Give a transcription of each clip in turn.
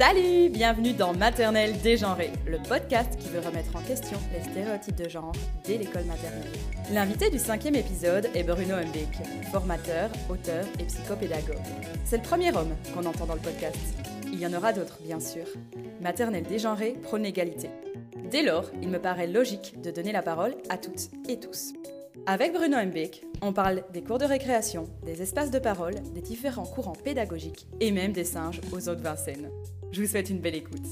Salut Bienvenue dans Maternelle dégenrée, le podcast qui veut remettre en question les stéréotypes de genre dès l'école maternelle. L'invité du cinquième épisode est Bruno Humbeck, formateur, auteur et psychopédagogue. C'est le premier homme qu'on entend dans le podcast. Il y en aura d'autres, bien sûr. Maternelle dégenrée prône l'égalité. Dès lors, il me paraît logique de donner la parole à toutes et tous. Avec Bruno Mbeck, on parle des cours de récréation, des espaces de parole, des différents courants pédagogiques et même des singes aux eaux de Vincennes. Je vous souhaite une belle écoute.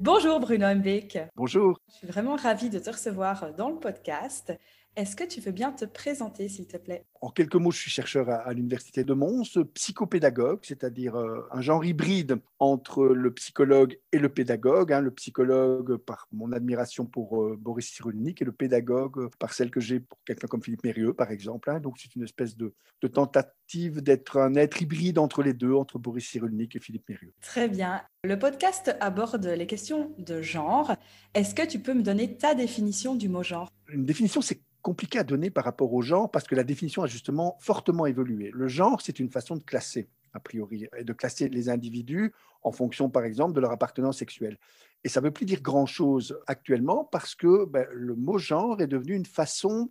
Bonjour Bruno Mbeck. Bonjour. Je suis vraiment ravie de te recevoir dans le podcast. Est-ce que tu veux bien te présenter, s'il te plaît? En quelques mots, je suis chercheur à, l'Université de Mons, psychopédagogue, c'est-à-dire euh, un genre hybride entre le psychologue et le pédagogue. Hein. le psychologue par mon admiration pour euh, Boris Cyrulnik et le pédagogue par celle que j'ai pour quelqu'un comme Philippe Mérieux, par exemple. Hein. donc c'est une espèce de, tentative d'être un être hybride entre les deux, entre Boris Cyrulnik et Philippe Mérieux. Très bien. Le podcast aborde les questions de genre. Est-ce que tu peux me donner ta définition du mot genre? Une définition, c'est compliqué à donner par rapport au genre parce que la définition a justement fortement évolué. Le genre, c'est une façon de classer, a priori, et de classer les individus en fonction, par exemple, de leur appartenance sexuelle. Et ça ne veut plus dire grand-chose actuellement parce que ben, le mot genre est devenu une façon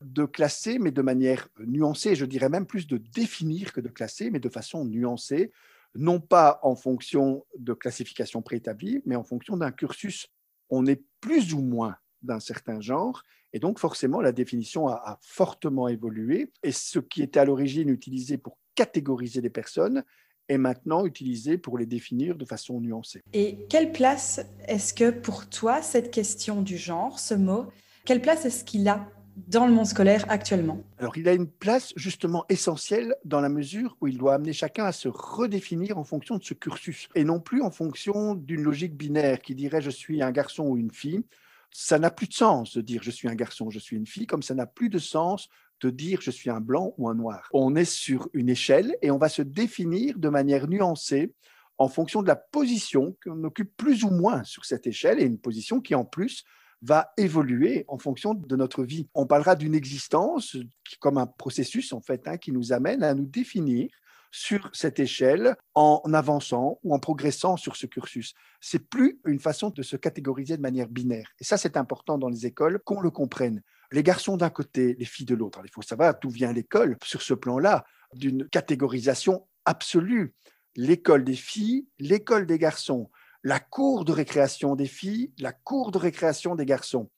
de classer, mais de manière nuancée, je dirais même plus de définir que de classer, mais de façon nuancée, non pas en fonction de classification préétablie, mais en fonction d'un cursus. On est plus ou moins d'un certain genre. Et donc, forcément, la définition a, fortement évolué. Et ce qui était à l'origine utilisé pour catégoriser les personnes est maintenant utilisé pour les définir de façon nuancée. Et quelle place est-ce que pour toi, cette question du genre, ce mot, quelle place est-ce qu'il a dans le monde scolaire actuellement? Alors, il a une place justement essentielle dans la mesure où il doit amener chacun à se redéfinir en fonction de ce cursus et non plus en fonction d'une logique binaire qui dirait je suis un garçon ou une fille ça n'a plus de sens de dire je suis un garçon, je suis une fille, comme ça n'a plus de sens de dire je suis un blanc ou un noir. On est sur une échelle et on va se définir de manière nuancée en fonction de la position qu'on occupe plus ou moins sur cette échelle et une position qui en plus va évoluer en fonction de notre vie. On parlera d'une existence comme un processus en fait hein, qui nous amène à nous définir sur cette échelle en avançant ou en progressant sur ce cursus. C'est plus une façon de se catégoriser de manière binaire. Et ça, c'est important dans les écoles qu'on le comprenne. Les garçons d'un côté, les filles de l'autre. Il faut savoir d'où vient l'école sur ce plan-là, d'une catégorisation absolue. L'école des filles, l'école des garçons, la cour de récréation des filles, la cour de récréation des garçons.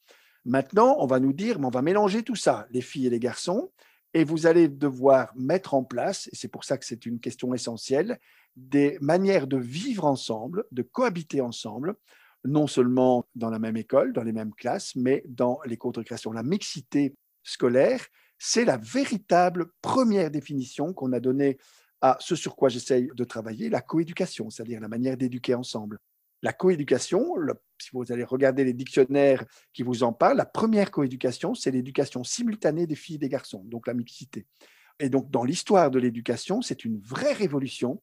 Maintenant, on va nous dire, mais on va mélanger tout ça, les filles et les garçons, et vous allez devoir mettre en place, et c'est pour ça que c'est une question essentielle, des manières de vivre ensemble, de cohabiter ensemble, non seulement dans la même école, dans les mêmes classes, mais dans les cours de récréation. La mixité scolaire, c'est la véritable première définition qu'on a donnée à ce sur quoi j'essaye de travailler, la coéducation, c'est-à-dire la manière d'éduquer ensemble. La coéducation, si vous allez regarder les dictionnaires qui vous en parlent, la première coéducation, c'est l'éducation simultanée des filles et des garçons, donc la mixité. Et donc, dans l'histoire de l'éducation, c'est une vraie révolution.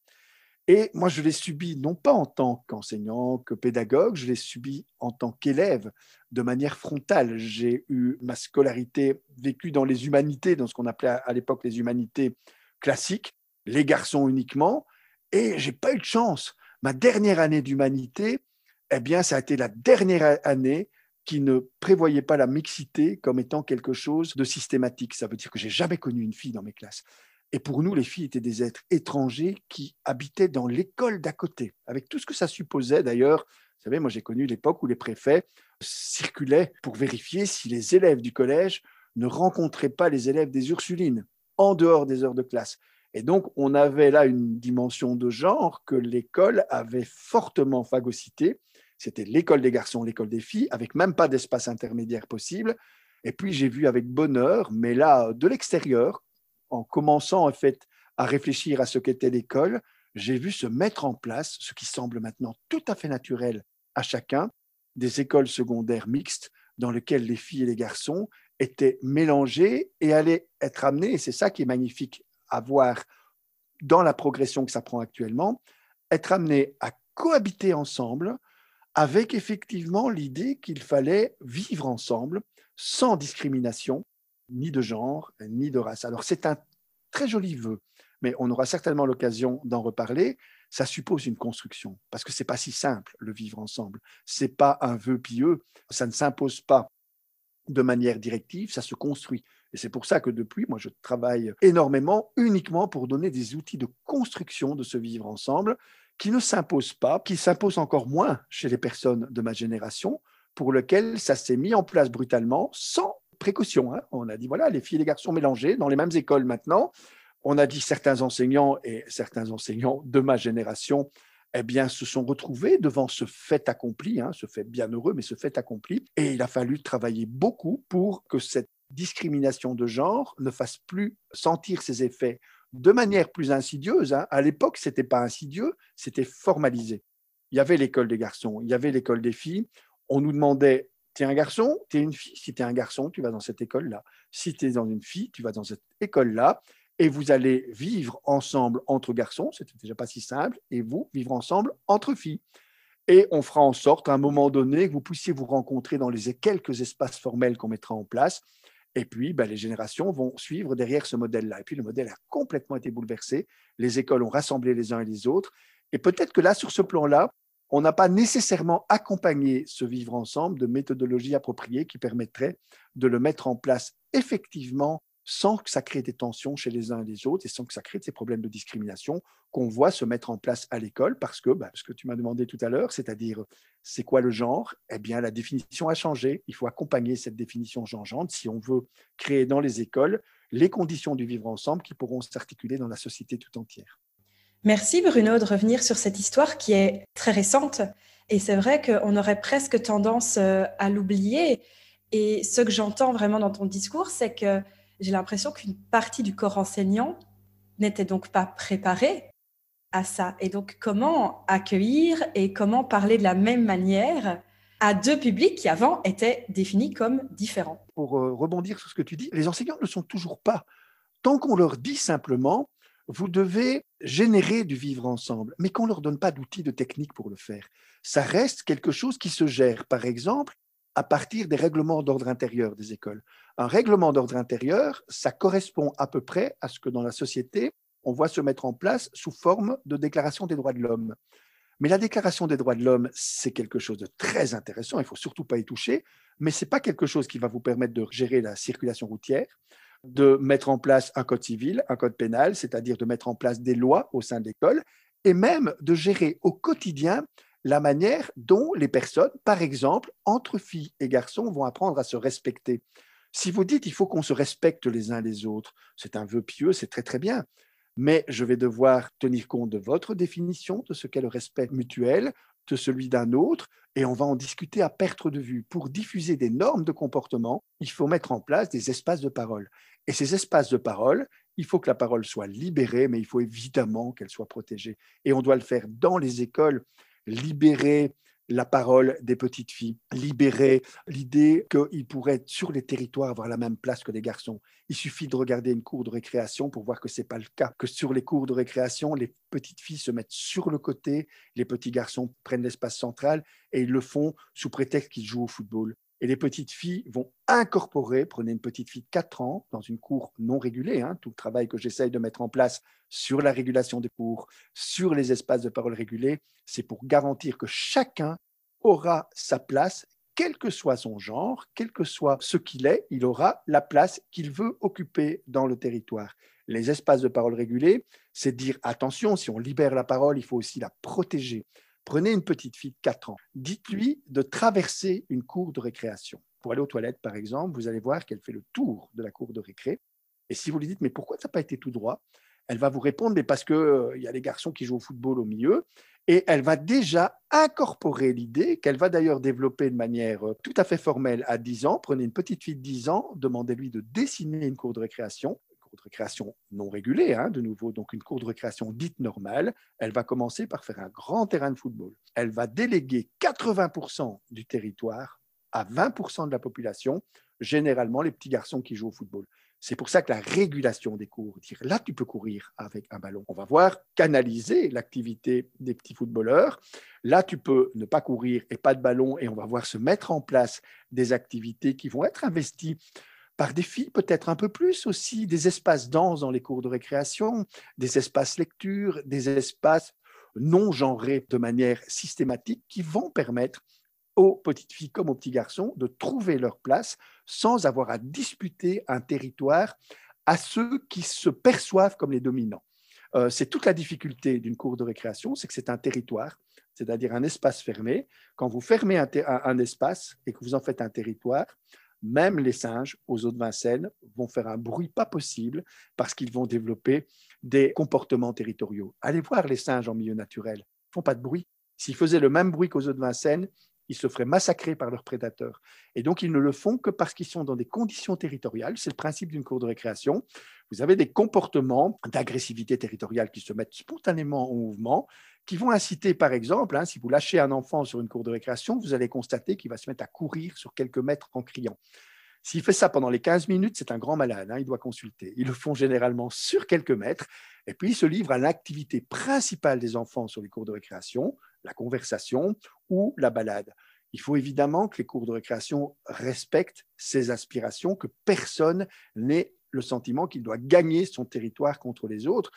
Et moi, je l'ai subi non pas en tant qu'enseignant, que pédagogue, je l'ai subi en tant qu'élève, de manière frontale. J'ai eu ma scolarité vécue dans les humanités, dans ce qu'on appelait à l'époque les humanités classiques, les garçons uniquement, et j'ai pas eu de chance ma dernière année d'humanité, eh bien, ça a été la dernière année qui ne prévoyait pas la mixité comme étant quelque chose de systématique. Ça veut dire que j'ai jamais connu une fille dans mes classes. Et pour nous, les filles étaient des êtres étrangers qui habitaient dans l'école d'à côté, avec tout ce que ça supposait d'ailleurs. Vous savez, moi j'ai connu l'époque où les préfets circulaient pour vérifier si les élèves du collège ne rencontraient pas les élèves des Ursulines en dehors des heures de classe. Et donc, on avait là une dimension de genre que l'école avait fortement phagocytée. C'était l'école des garçons, l'école des filles, avec même pas d'espace intermédiaire possible. Et puis, j'ai vu avec bonheur, mais là, de l'extérieur, en commençant en fait à réfléchir à ce qu'était l'école, j'ai vu se mettre en place ce qui semble maintenant tout à fait naturel à chacun, des écoles secondaires mixtes dans lesquelles les filles et les garçons étaient mélangés et allaient être amenés, et c'est ça qui est magnifique avoir dans la progression que ça prend actuellement, être amené à cohabiter ensemble avec effectivement l'idée qu'il fallait vivre ensemble sans discrimination, ni de genre, ni de race. Alors c'est un très joli vœu, mais on aura certainement l'occasion d'en reparler. Ça suppose une construction, parce que c'est pas si simple le vivre ensemble. C'est pas un vœu pieux, ça ne s'impose pas de manière directive, ça se construit. Et c'est pour ça que depuis, moi, je travaille énormément uniquement pour donner des outils de construction de ce vivre ensemble qui ne s'impose pas, qui s'impose encore moins chez les personnes de ma génération, pour lequel ça s'est mis en place brutalement, sans précaution. Hein. On a dit, voilà, les filles et les garçons mélangés dans les mêmes écoles maintenant. On a dit certains enseignants et certains enseignants de ma génération eh bien, se sont retrouvés devant ce fait accompli, hein, ce fait bien heureux, mais ce fait accompli. Et il a fallu travailler beaucoup pour que cette discrimination de genre ne fasse plus sentir ses effets de manière plus insidieuse. Hein. À l'époque, ce n'était pas insidieux, c'était formalisé. Il y avait l'école des garçons, il y avait l'école des filles. On nous demandait, tu es un garçon, tu es une fille. Si tu es un garçon, tu vas dans cette école-là. Si tu es dans une fille, tu vas dans cette école-là. Et vous allez vivre ensemble entre garçons, c'était déjà pas si simple, et vous vivre ensemble entre filles. Et on fera en sorte, à un moment donné, que vous puissiez vous rencontrer dans les quelques espaces formels qu'on mettra en place et puis, ben, les générations vont suivre derrière ce modèle-là. Et puis, le modèle a complètement été bouleversé. Les écoles ont rassemblé les uns et les autres. Et peut-être que là, sur ce plan-là, on n'a pas nécessairement accompagné ce vivre ensemble de méthodologies appropriées qui permettraient de le mettre en place effectivement sans que ça crée des tensions chez les uns et les autres et sans que ça crée ces problèmes de discrimination qu'on voit se mettre en place à l'école parce que, bah, ce que tu m'as demandé tout à l'heure, c'est-à-dire c'est quoi le genre? Eh bien, la définition a changé. Il faut accompagner cette définition changeante si on veut créer dans les écoles les conditions du vivre ensemble qui pourront s'articuler dans la société tout entière. Merci Bruno de revenir sur cette histoire qui est très récente. Et c'est vrai qu'on aurait presque tendance euh, à l'oublier. Et ce que j'entends vraiment dans ton discours, c'est que j'ai l'impression qu'une partie du corps enseignant n'était donc pas préparée à ça. Et donc, comment accueillir et comment parler de la même manière à deux publics qui avant étaient définis comme différents? Pour euh, rebondir sur ce que tu dis, les enseignants ne sont toujours pas. Tant qu'on leur dit simplement, vous devez générer du vivre ensemble, mais qu'on ne leur donne pas d'outils de technique pour le faire. Ça reste quelque chose qui se gère. Par exemple, à partir des règlements d'ordre intérieur des écoles. Un règlement d'ordre intérieur, ça correspond à peu près à ce que dans la société, on voit se mettre en place sous forme de déclaration des droits de l'homme. Mais la déclaration des droits de l'homme, c'est quelque chose de très intéressant, il faut surtout pas y toucher, mais ce n'est pas quelque chose qui va vous permettre de gérer la circulation routière, de mettre en place un code civil, un code pénal, c'est-à-dire de mettre en place des lois au sein de l'école, et même de gérer au quotidien la manière dont les personnes, par exemple, entre filles et garçons, vont apprendre à se respecter. Si vous dites il faut qu'on se respecte les uns les autres, c'est un vœu pieux, c'est très très bien. Mais je vais devoir tenir compte de votre définition de ce qu'est le respect mutuel, de celui d'un autre, et on va en discuter à perte de vue. Pour diffuser des normes de comportement, il faut mettre en place des espaces de parole. Et ces espaces de parole, il faut que la parole soit libérée, mais il faut évidemment qu'elle soit protégée. Et on doit le faire dans les écoles libérer la parole des petites filles, libérer l'idée qu'ils pourraient sur les territoires avoir la même place que les garçons. Il suffit de regarder une cour de récréation pour voir que ce n'est pas le cas, que sur les cours de récréation, les petites filles se mettent sur le côté, les petits garçons prennent l'espace central et ils le font sous prétexte qu'ils jouent au football. Et les petites filles vont incorporer, prenez une petite fille de 4 ans dans une cour non régulée, hein, tout le travail que j'essaye de mettre en place sur la régulation des cours, sur les espaces de parole régulés, c'est pour garantir que chacun aura sa place, quel que soit son genre, quel que soit ce qu'il est, il aura la place qu'il veut occuper dans le territoire. Les espaces de parole régulés, c'est dire attention, si on libère la parole, il faut aussi la protéger. Prenez une petite fille de 4 ans, dites-lui de traverser une cour de récréation. Pour aller aux toilettes, par exemple, vous allez voir qu'elle fait le tour de la cour de récré. Et si vous lui dites, mais pourquoi ça n'a pas été tout droit? Elle va vous répondre, mais parce qu'il euh, y a les garçons qui jouent au football au milieu. Et elle va déjà incorporer l'idée qu'elle va d'ailleurs développer de manière euh, tout à fait formelle à 10 ans. Prenez une petite fille de 10 ans, demandez-lui de dessiner une cour de récréation de récréation non régulée, hein, de nouveau, donc une cour de récréation dite normale, elle va commencer par faire un grand terrain de football. Elle va déléguer 80% du territoire à 20% de la population, généralement les petits garçons qui jouent au football. C'est pour ça que la régulation des cours, dire là tu peux courir avec un ballon. On va voir canaliser l'activité des petits footballeurs. Là tu peux ne pas courir et pas de ballon et on va voir se mettre en place des activités qui vont être investies par des filles peut-être un peu plus aussi, des espaces danse dans les cours de récréation, des espaces lecture, des espaces non genrés de manière systématique qui vont permettre aux petites filles comme aux petits garçons de trouver leur place sans avoir à disputer un territoire à ceux qui se perçoivent comme les dominants. Euh, c'est toute la difficulté d'une cour de récréation, c'est que c'est un territoire, c'est-à-dire un espace fermé. Quand vous fermez un, espace et que vous en faites un territoire, même les singes aux eaux de Vincennes vont faire un bruit pas possible parce qu'ils vont développer des comportements territoriaux. Allez voir les singes en milieu naturel, ils font pas de bruit. S'ils faisaient le même bruit qu'aux eaux de Vincennes, ils se feraient massacrer par leurs prédateurs. Et donc, ils ne le font que parce qu'ils sont dans des conditions territoriales. C'est le principe d'une cour de récréation. Vous avez des comportements d'agressivité territoriale qui se mettent spontanément en mouvement, qui vont inciter, par exemple, hein, si vous lâchez un enfant sur une cour de récréation, vous allez constater qu'il va se mettre à courir sur quelques mètres en criant. S'il fait ça pendant les 15 minutes, c'est un grand malade, hein, il doit consulter. Ils le font généralement sur quelques mètres, et puis ils se livrent à l'activité principale des enfants sur les cours de récréation, la conversation ou la balade. Il faut évidemment que les cours de récréation respectent ces aspirations, que personne n'ait le sentiment qu'il doit gagner son territoire contre les autres,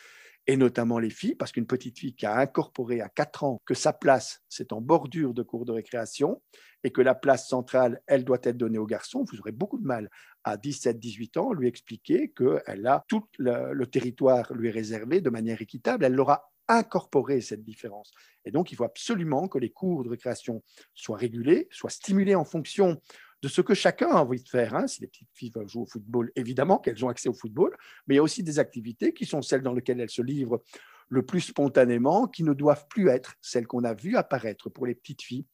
et notamment les filles, parce qu'une petite fille qui a incorporé à 4 ans que sa place, c'est en bordure de cours de récréation, et que la place centrale, elle doit être donnée aux garçons, vous aurez beaucoup de mal à 17-18 ans lui expliquer que elle a tout le, territoire lui réservé de manière équitable. Elle l'aura incorporer cette différence. Et donc, il faut absolument que les cours de récréation soient régulés, soient stimulés en fonction de ce que chacun a envie de faire. Hein. Si les petites filles veulent jouer au football, évidemment qu'elles ont accès au football, mais il y a aussi des activités qui sont celles dans lesquelles elles se livrent le plus spontanément, qui ne doivent plus être celles qu'on a vues apparaître pour les petites filles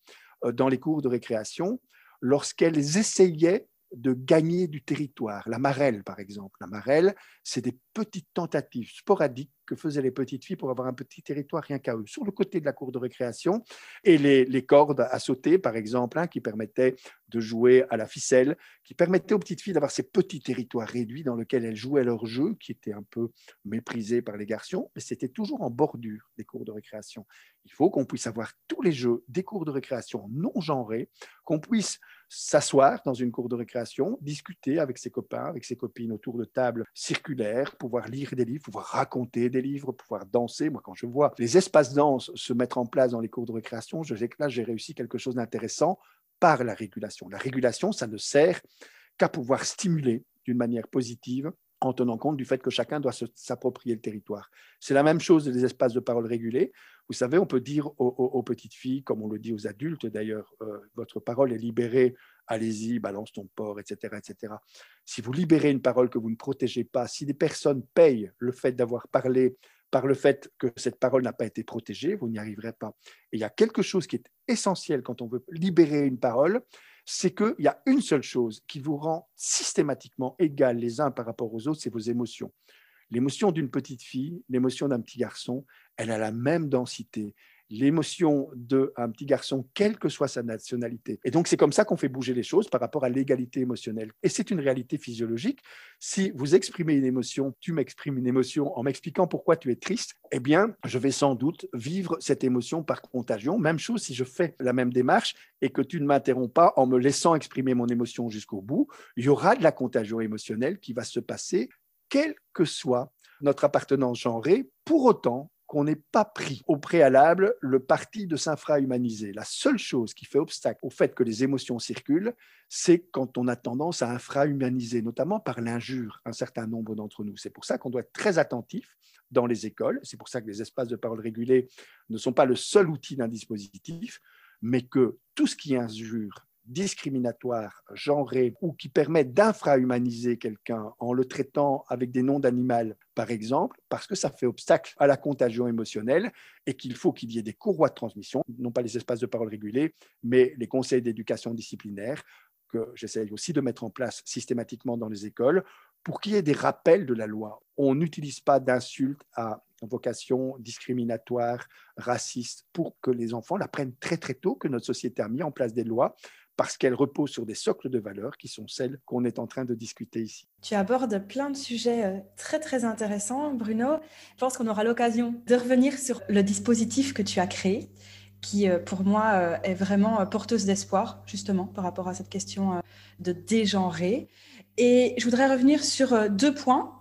euh, dans les cours de récréation lorsqu'elles essayaient de gagner du territoire. La marelle, par exemple. La marelle, c'est des petites tentatives sporadiques que faisaient les petites filles pour avoir un petit territoire rien qu'à eux, sur le côté de la cour de récréation, et les, cordes à sauter, par exemple, hein, qui permettaient de jouer à la ficelle, qui permettaient aux petites filles d'avoir ces petits territoires réduits dans lesquels elles jouaient leur jeu, qui était un peu méprisé par les garçons, mais c'était toujours en bordure des cours de récréation. Il faut qu'on puisse avoir tous les jeux des cours de récréation non genrés, qu'on puisse s'asseoir dans une cour de récréation, discuter avec ses copains, avec ses copines autour de tables circulaires, pouvoir lire des livres, pouvoir raconter des livres, pouvoir danser. Moi, quand je vois les espaces danse se mettre en place dans les cours de récréation, je sais que là, j'ai réussi quelque chose d'intéressant par la régulation. La régulation, ça ne sert qu'à pouvoir stimuler d'une manière positive en tenant compte du fait que chacun doit s'approprier le territoire. C'est la même chose des espaces de parole régulés. Vous savez, on peut dire aux, petites filles, comme on le dit aux adultes d'ailleurs, euh, votre parole est libérée, allez-y, balance ton porc, etc., etc. Si vous libérez une parole que vous ne protégez pas, si des personnes payent le fait d'avoir parlé par le fait que cette parole n'a pas été protégée, vous n'y arriverez pas. Et il y a quelque chose qui est essentiel quand on veut libérer une parole, c'est qu'il y a une seule chose qui vous rend systématiquement égal les uns par rapport aux autres, c'est vos émotions. L'émotion d'une petite fille, l'émotion d'un petit garçon, elle a la même densité, l'émotion d'un petit garçon, quelle que soit sa nationalité. Et donc, c'est comme ça qu'on fait bouger les choses par rapport à l'égalité émotionnelle. Et c'est une réalité physiologique. Si vous exprimez une émotion, tu m'exprimes une émotion en m'expliquant pourquoi tu es triste, eh bien, je vais sans doute vivre cette émotion par contagion. Même chose si je fais la même démarche et que tu ne m'interromps pas en me laissant exprimer mon émotion jusqu'au bout, il y aura de la contagion émotionnelle qui va se passer, quelle que soit notre appartenance genrée, pour autant qu'on n'ait pas pris au préalable le parti de s'infra-humaniser. La seule chose qui fait obstacle au fait que les émotions circulent, c'est quand on a tendance à infra-humaniser, notamment par l'injure, un certain nombre d'entre nous. C'est pour ça qu'on doit être très attentif dans les écoles. C'est pour ça que les espaces de parole régulés ne sont pas le seul outil d'un dispositif, mais que tout ce qui injure discriminatoire, genré ou qui permet d'infrahumaniser quelqu'un en le traitant avec des noms d'animal, par exemple, parce que ça fait obstacle à la contagion émotionnelle et qu'il faut qu'il y ait des courroies de transmission, non pas les espaces de parole régulés, mais les conseils d'éducation disciplinaire que j'essaye aussi de mettre en place systématiquement dans les écoles pour qu'il y ait des rappels de la loi. On n'utilise pas d'insultes à vocation discriminatoire, raciste, pour que les enfants l'apprennent très très tôt que notre société a mis en place des lois parce qu'elle repose sur des socles de valeurs qui sont celles qu'on est en train de discuter ici. Tu abordes plein de sujets euh, très très intéressants, Bruno. Je pense qu'on aura l'occasion de revenir sur le dispositif que tu as créé, qui euh, pour moi euh, est vraiment porteuse d'espoir, justement, par rapport à cette question de dégenrer. Et je voudrais revenir sur deux points.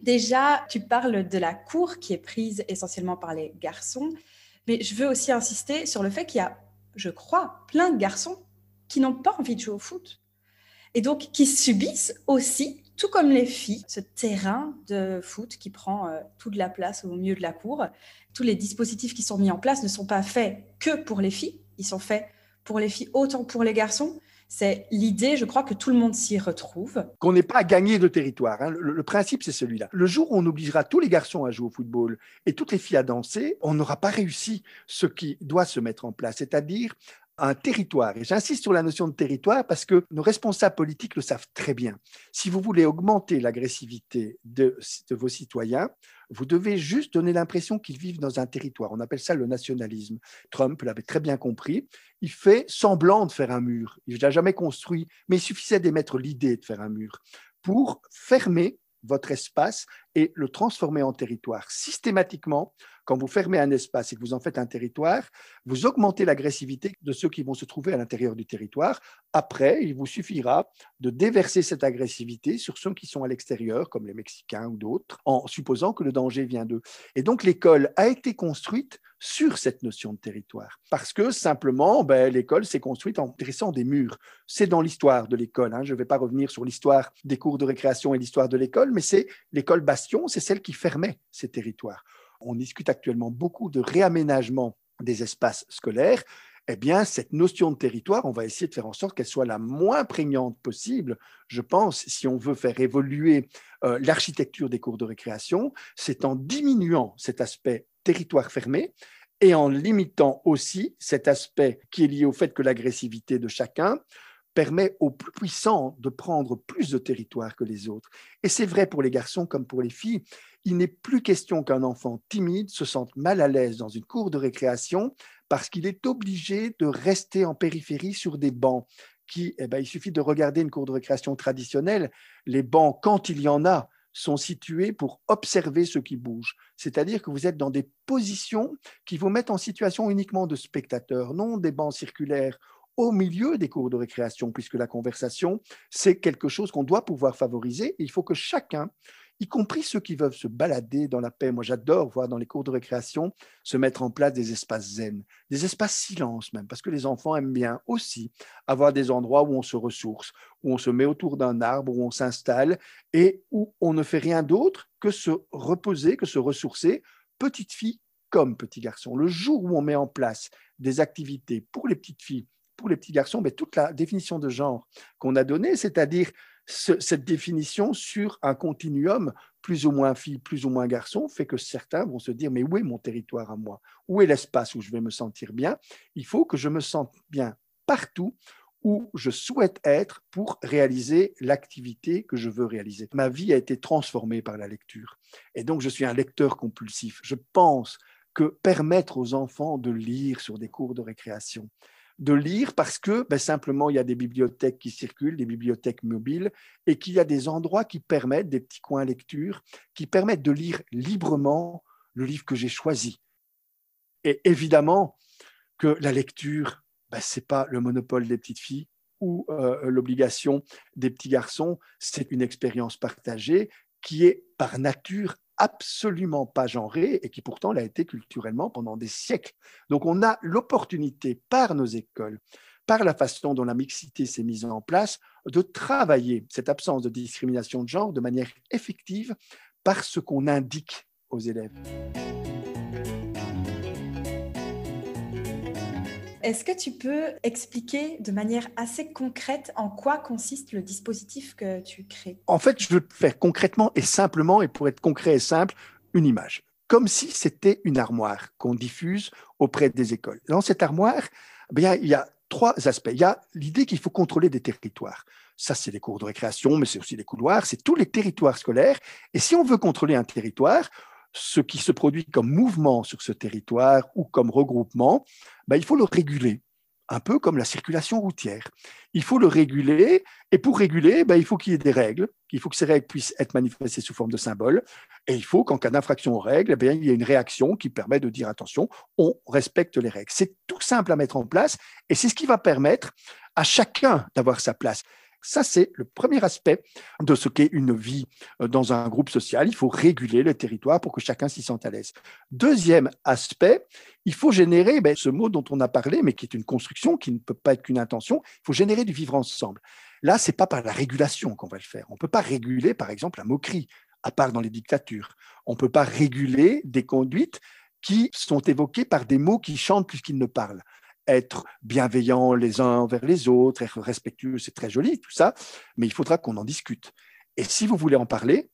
Déjà, tu parles de la cour qui est prise essentiellement par les garçons, mais je veux aussi insister sur le fait qu'il y a, je crois, plein de garçons qui n'ont pas envie de jouer au foot et donc qui subissent aussi, tout comme les filles, ce terrain de foot qui prend euh, toute la place au milieu de la cour. Tous les dispositifs qui sont mis en place ne sont pas faits que pour les filles, ils sont faits pour les filles autant pour les garçons. C'est l'idée, je crois, que tout le monde s'y retrouve. Qu'on n'ait pas à gagner de territoire. Hein. Le, le, principe, c'est celui-là. Le jour où on obligera tous les garçons à jouer au football et toutes les filles à danser, on n'aura pas réussi ce qui doit se mettre en place, c'est-à-dire un territoire. Et j'insiste sur la notion de territoire parce que nos responsables politiques le savent très bien. Si vous voulez augmenter l'agressivité de, vos citoyens, vous devez juste donner l'impression qu'ils vivent dans un territoire. On appelle ça le nationalisme. Trump l'avait très bien compris. Il fait semblant de faire un mur. Il n'a jamais construit, mais il suffisait d'émettre l'idée de faire un mur pour fermer votre espace et le transformer en territoire. Systématiquement, quand vous fermez un espace et que vous en faites un territoire, vous augmentez l'agressivité de ceux qui vont se trouver à l'intérieur du territoire. Après, il vous suffira de déverser cette agressivité sur ceux qui sont à l'extérieur, comme les Mexicains ou d'autres, en supposant que le danger vient d'eux. Et donc l'école a été construite sur cette notion de territoire. Parce que simplement, ben, l'école s'est construite en dressant des murs. C'est dans l'histoire de l'école. Hein. Je ne vais pas revenir sur l'histoire des cours de récréation et l'histoire de l'école, mais c'est l'école bastion, c'est celle qui fermait ces territoires. On discute actuellement beaucoup de réaménagement des espaces scolaires. Eh bien, cette notion de territoire, on va essayer de faire en sorte qu'elle soit la moins prégnante possible. Je pense, si on veut faire évoluer euh, l'architecture des cours de récréation, c'est en diminuant cet aspect territoire fermé et en limitant aussi cet aspect qui est lié au fait que l'agressivité de chacun permet aux plus puissants de prendre plus de territoire que les autres. Et c'est vrai pour les garçons comme pour les filles. Il n'est plus question qu'un enfant timide se sente mal à l'aise dans une cour de récréation parce qu'il est obligé de rester en périphérie sur des bancs. Qui, eh ben, il suffit de regarder une cour de récréation traditionnelle. Les bancs, quand il y en a, sont situés pour observer ce qui bouge. C'est-à-dire que vous êtes dans des positions qui vous mettent en situation uniquement de spectateurs, non des bancs circulaires au milieu des cours de récréation, puisque la conversation, c'est quelque chose qu'on doit pouvoir favoriser. il faut que chacun y compris ceux qui veulent se balader dans la paix. Moi, j'adore voir dans les cours de récréation se mettre en place des espaces zen, des espaces silence même, parce que les enfants aiment bien aussi avoir des endroits où on se ressource, où on se met autour d'un arbre, où on s'installe et où on ne fait rien d'autre que se reposer, que se ressourcer, petite fille comme petit garçon. Le jour où on met en place des activités pour les petites filles, pour les petits garçons, mais toute la définition de genre qu'on a donnée, c'est-à-dire cette définition sur un continuum plus ou moins fille, plus ou moins garçon, fait que certains vont se dire, mais où est mon territoire à moi? Où est l'espace où je vais me sentir bien? Il faut que je me sente bien partout où je souhaite être pour réaliser l'activité que je veux réaliser. Ma vie a été transformée par la lecture. Et donc, je suis un lecteur compulsif. Je pense que permettre aux enfants de lire sur des cours de récréation, de lire parce que ben, simplement il y a des bibliothèques qui circulent, des bibliothèques mobiles, et qu'il y a des endroits qui permettent, des petits coins lecture, qui permettent de lire librement le livre que j'ai choisi. Et évidemment que la lecture, ben, ce n'est pas le monopole des petites filles ou euh, l'obligation des petits garçons, c'est une expérience partagée qui est par nature absolument pas genré et qui pourtant l'a été culturellement pendant des siècles. Donc on a l'opportunité par nos écoles, par la façon dont la mixité s'est mise en place, de travailler cette absence de discrimination de genre de manière effective par ce qu'on indique aux élèves. Est-ce que tu peux expliquer de manière assez concrète en quoi consiste le dispositif que tu crées? En fait, je veux faire concrètement et simplement, et pour être concret et simple, une image. Comme si c'était une armoire qu'on diffuse auprès des écoles. Dans cette armoire, eh bien, il y a trois aspects. Il y a l'idée qu'il faut contrôler des territoires. Ça, c'est les cours de récréation, mais c'est aussi les couloirs, c'est tous les territoires scolaires. Et si on veut contrôler un territoire, ce qui se produit comme mouvement sur ce territoire ou comme regroupement, ben, il faut le réguler, un peu comme la circulation routière. Il faut le réguler, et pour réguler, ben, il faut qu'il y ait des règles, il faut que ces règles puissent être manifestées sous forme de symboles, et il faut qu'en cas d'infraction aux règles, ben, il y ait une réaction qui permet de dire attention, on respecte les règles. C'est tout simple à mettre en place, et c'est ce qui va permettre à chacun d'avoir sa place. Ça, c'est le premier aspect de ce qu'est une vie euh, dans un groupe social. Il faut réguler le territoire pour que chacun s'y sente à l'aise. Deuxième aspect, il faut générer ben, ce mot dont on a parlé, mais qui est une construction, qui ne peut pas être qu'une intention. Il faut générer du vivre ensemble. Là, c'est pas par la régulation qu'on va le faire. On ne peut pas réguler, par exemple, la moquerie, à part dans les dictatures. On ne peut pas réguler des conduites qui sont évoquées par des mots qui chantent plus qu'ils ne parlent être bienveillant les uns envers les autres, être respectueux, c'est très joli tout ça, mais il faudra qu'on en discute. Et si vous voulez en parler,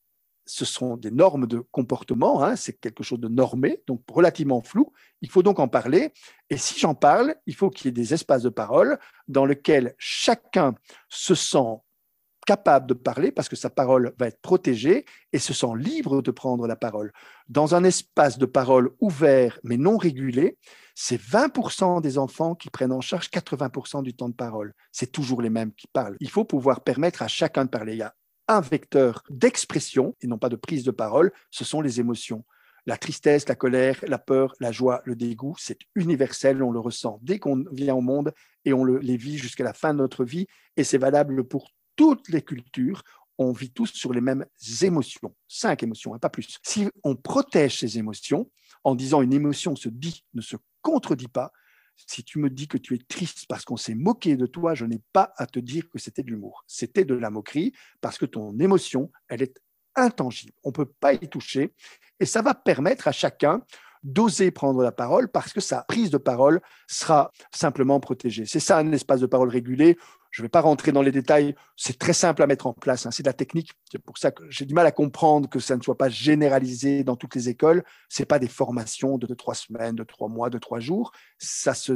ce sont des normes de comportement, hein, c'est quelque chose de normé, donc relativement flou. Il faut donc en parler. Et si j'en parle, il faut qu'il y ait des espaces de parole dans lesquels chacun se sent capable de parler parce que sa parole va être protégée et se sent libre de prendre la parole. Dans un espace de parole ouvert mais non régulé, c'est 20% des enfants qui prennent en charge 80% du temps de parole. C'est toujours les mêmes qui parlent. Il faut pouvoir permettre à chacun de parler. Il y a un vecteur d'expression et non pas de prise de parole, ce sont les émotions. La tristesse, la colère, la peur, la joie, le dégoût, c'est universel, on le ressent dès qu'on vient au monde et on le, les vit jusqu'à la fin de notre vie et c'est valable pour toutes les cultures, on vit tous sur les mêmes émotions, cinq émotions, hein, pas plus. Si on protège ces émotions en disant une émotion se dit, ne se contredit pas, si tu me dis que tu es triste parce qu'on s'est moqué de toi, je n'ai pas à te dire que c'était de l'humour. C'était de la moquerie parce que ton émotion, elle est intangible. On ne peut pas y toucher et ça va permettre à chacun d'oser prendre la parole parce que sa prise de parole sera simplement protégée. C'est ça un espace de parole régulé. Je ne vais pas rentrer dans les détails, c'est très simple à mettre en place, hein. c'est de la technique. C'est pour ça que j'ai du mal à comprendre que ça ne soit pas généralisé dans toutes les écoles. Ce n'est pas des formations de trois semaines, de trois mois, de trois jours. Ça se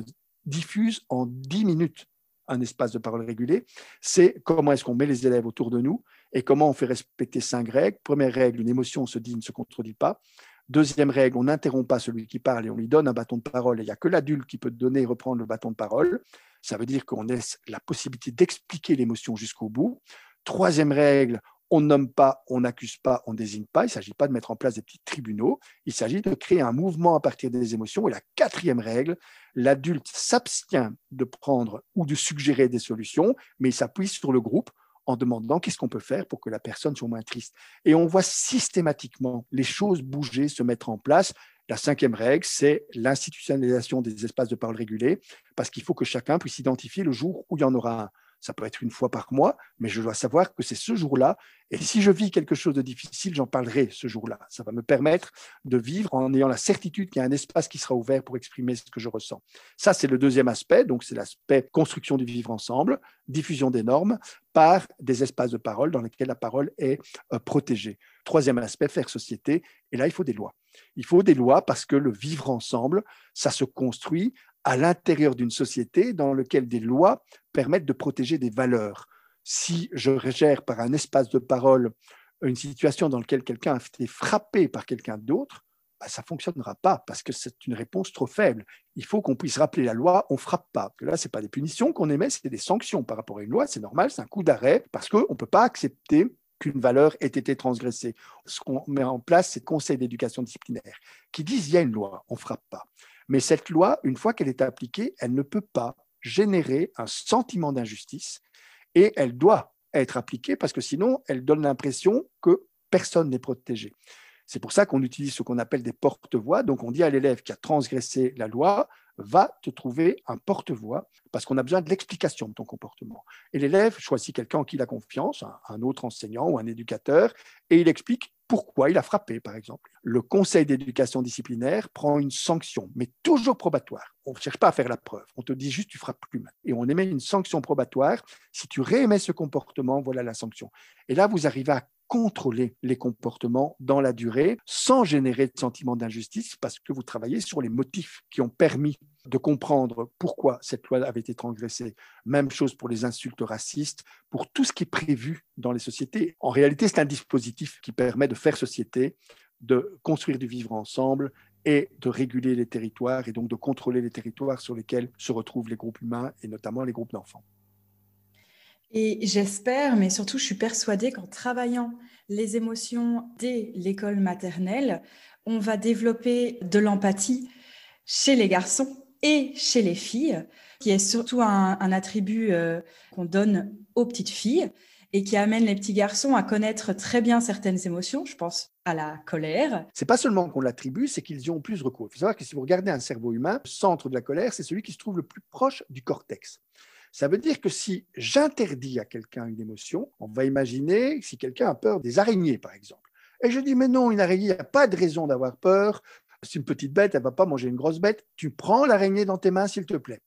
diffuse en dix minutes, un espace de parole régulé. C'est comment est-ce qu'on met les élèves autour de nous et comment on fait respecter cinq règles. Première règle, une émotion se dit, ne se contredit pas. Deuxième règle, on n'interrompt pas celui qui parle et on lui donne un bâton de parole. il n'y a que l'adulte qui peut donner et reprendre le bâton de parole. Ça veut dire qu'on laisse la possibilité d'expliquer l'émotion jusqu'au bout. Troisième règle, on nomme pas, on n'accuse pas, on ne désigne pas. Il ne s'agit pas de mettre en place des petits tribunaux. Il s'agit de créer un mouvement à partir des émotions. Et la quatrième règle, l'adulte s'abstient de prendre ou de suggérer des solutions, mais il s'appuie sur le groupe en demandant qu'est-ce qu'on peut faire pour que la personne soit moins triste. Et on voit systématiquement les choses bouger, se mettre en place. La cinquième règle, c'est l'institutionnalisation des espaces de parole régulés, parce qu'il faut que chacun puisse identifier le jour où il y en aura un. Ça peut être une fois par mois, mais je dois savoir que c'est ce jour-là. Et si je vis quelque chose de difficile, j'en parlerai ce jour-là. Ça va me permettre de vivre en ayant la certitude qu'il y a un espace qui sera ouvert pour exprimer ce que je ressens. Ça, c'est le deuxième aspect. Donc, c'est l'aspect construction du vivre ensemble, diffusion des normes par des espaces de parole dans lesquels la parole est euh, protégée. Troisième aspect, faire société. Et là, il faut des lois. Il faut des lois parce que le vivre ensemble, ça se construit à l'intérieur d'une société dans laquelle des lois permettent de protéger des valeurs. Si je gère par un espace de parole une situation dans laquelle quelqu'un a été frappé par quelqu'un d'autre, bah, ça ne fonctionnera pas parce que c'est une réponse trop faible. Il faut qu'on puisse rappeler la loi, on ne frappe pas. là, ce pas des punitions qu'on émet, c'est des sanctions par rapport à une loi, c'est normal, c'est un coup d'arrêt parce qu'on ne peut pas accepter qu'une valeur ait été transgressée. Ce qu'on met en place, c'est le conseil d'éducation disciplinaire qui disent il y a une loi, on ne frappe pas. Mais cette loi, une fois qu'elle est appliquée, elle ne peut pas générer un sentiment d'injustice et elle doit être appliquée parce que sinon, elle donne l'impression que personne n'est protégé. C'est pour ça qu'on utilise ce qu'on appelle des porte-voix. Donc, on dit à l'élève qui a transgressé la loi, va te trouver un porte-voix parce qu'on a besoin de l'explication de ton comportement. Et l'élève choisit quelqu'un en qui il a confiance, un autre enseignant ou un éducateur, et il explique pourquoi il a frappé, par exemple. Le conseil d'éducation disciplinaire prend une sanction, mais toujours probatoire. On ne cherche pas à faire la preuve. On te dit juste tu frappes plus. Et on émet une sanction probatoire. Si tu réémets ce comportement, voilà la sanction. Et là, vous arrivez à contrôler les comportements dans la durée sans générer de sentiment d'injustice parce que vous travaillez sur les motifs qui ont permis de comprendre pourquoi cette loi avait été transgressée. Même chose pour les insultes racistes, pour tout ce qui est prévu dans les sociétés. En réalité, c'est un dispositif qui permet de faire société, de construire du vivre ensemble et de réguler les territoires et donc de contrôler les territoires sur lesquels se retrouvent les groupes humains et notamment les groupes d'enfants. Et j'espère, mais surtout je suis persuadée qu'en travaillant les émotions dès l'école maternelle, on va développer de l'empathie chez les garçons et chez les filles, qui est surtout un, attribut euh, qu'on donne aux petites filles et qui amène les petits garçons à connaître très bien certaines émotions. Je pense à la colère. C'est pas seulement qu'on l'attribue, c'est qu'ils y ont plus recours. Il faut savoir que si vous regardez un cerveau humain, le centre de la colère, c'est celui qui se trouve le plus proche du cortex. Ça veut dire que si j'interdis à quelqu'un une émotion, on va imaginer si quelqu'un a peur des araignées, par exemple. Et je dis, mais non, une araignée, il n'y a pas de raison d'avoir peur. C'est une petite bête, elle ne va pas manger une grosse bête. Tu prends l'araignée dans tes mains, s'il te plaît.